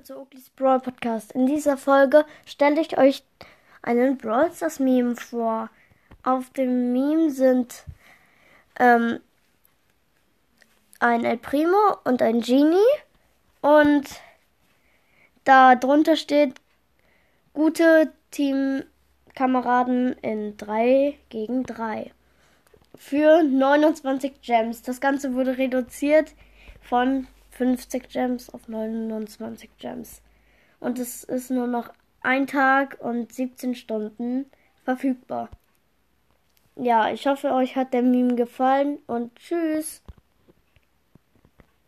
Folge zu Oglis Brawl Podcast. In dieser Folge stelle ich euch einen Brawl Stars Meme vor. Auf dem Meme sind ähm, ein El Primo und ein Genie und da drunter steht gute Teamkameraden in 3 gegen 3 für 29 Gems. Das Ganze wurde reduziert von 50 Gems auf 29 Gems. Und es ist nur noch ein Tag und 17 Stunden verfügbar. Ja, ich hoffe, euch hat der Meme gefallen und tschüss.